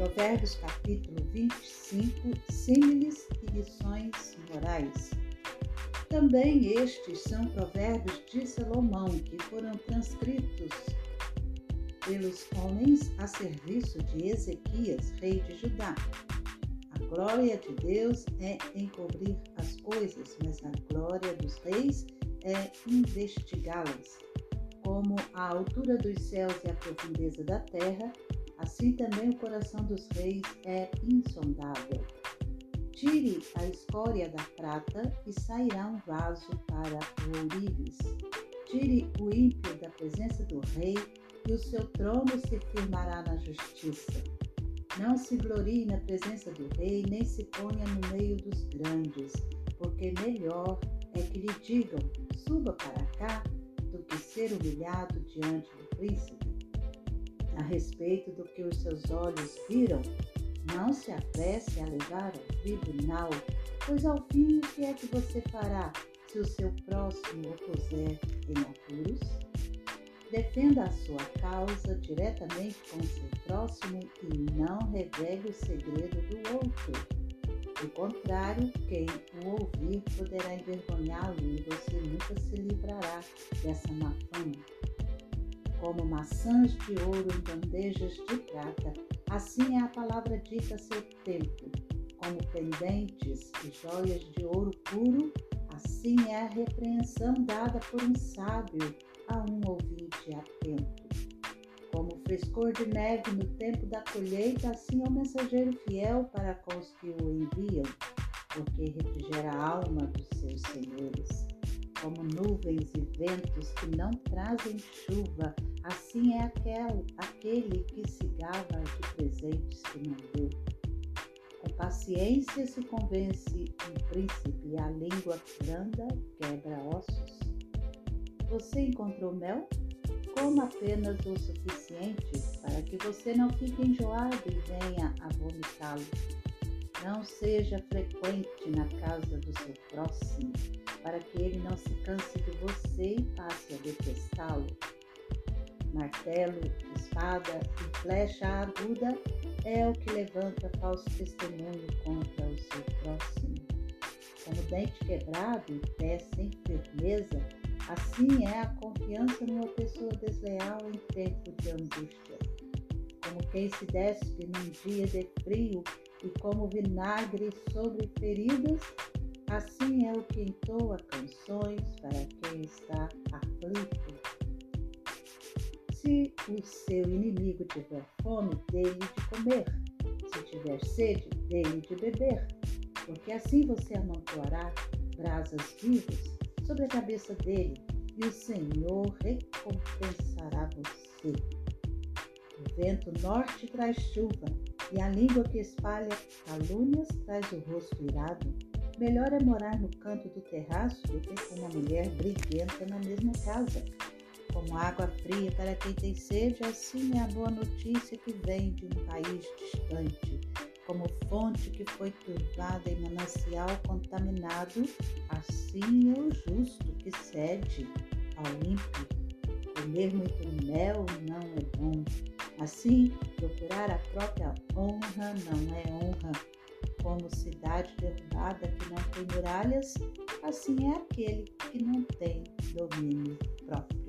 Provérbios capítulo 25, símiles e lições morais. Também estes são provérbios de Salomão, que foram transcritos pelos homens a serviço de Ezequias, rei de Judá. A glória de Deus é encobrir as coisas, mas a glória dos reis é investigá-las. Como a altura dos céus e a profundeza da terra, assim também o coração dos reis é insondável. Tire a escória da prata e sairá um vaso para o ourives. Tire o ímpio da presença do rei e o seu trono se firmará na justiça. Não se glorie na presença do rei, nem se ponha no meio dos grandes, porque melhor é que lhe digam: suba para cá, do que ser humilhado diante do príncipe. A respeito do que os seus olhos viram, não se apresse a levar ao tribunal, pois ao fim o que é que você fará se o seu próximo o puser em apuros? Defenda a sua causa diretamente com seu próximo e não revele o segredo do outro. Do contrário, quem o ouvir poderá envergonhá-lo e você nunca se livrará dessa má fama. Como maçãs de ouro em bandejas de prata, assim é a palavra dita a seu tempo. Como pendentes e joias de ouro puro, assim é a repreensão dada por um sábio a um ouvinte atento. Como frescor de neve no tempo da colheita, assim é o mensageiro fiel para com os que o enviam, porque refrigera a alma dos seus senhores. Como nuvens e ventos que não trazem chuva, assim é aquele, aquele que se gaba de presentes que não deu. Com paciência se convence um príncipe, a língua branda quebra ossos. Você encontrou mel? Coma apenas o suficiente para que você não fique enjoado e venha a vomitá-lo. Não seja frequente na casa do seu próximo, para que ele não se canse de você e passe a detestá-lo. Martelo, espada e flecha aguda é o que levanta falso testemunho contra o seu próximo. Como dente quebrado e pé sem firmeza, Assim é a confiança numa pessoa desleal em tempo de angústia. Como quem se despe num dia de frio e como vinagre sobre feridas, assim é o que entoa canções para quem está aflito. Se o seu inimigo tiver fome, dê-lhe de comer. Se tiver sede, dê-lhe de beber, porque assim você amontoará brasas vivas sobre a cabeça dele, e o Senhor recompensará você. O vento norte traz chuva, e a língua que espalha calúnias traz o rosto irado. Melhor é morar no canto do terraço do que com uma mulher briguenta na mesma casa. Como água fria para quem tem sede, assim é a boa notícia que vem de um país distante como fonte que foi turvada em manancial contaminado, assim é o justo que cede ao ímpio. Comer muito mel não é bom. Assim, procurar a própria honra não é honra. Como cidade derrubada que não tem muralhas, assim é aquele que não tem domínio próprio.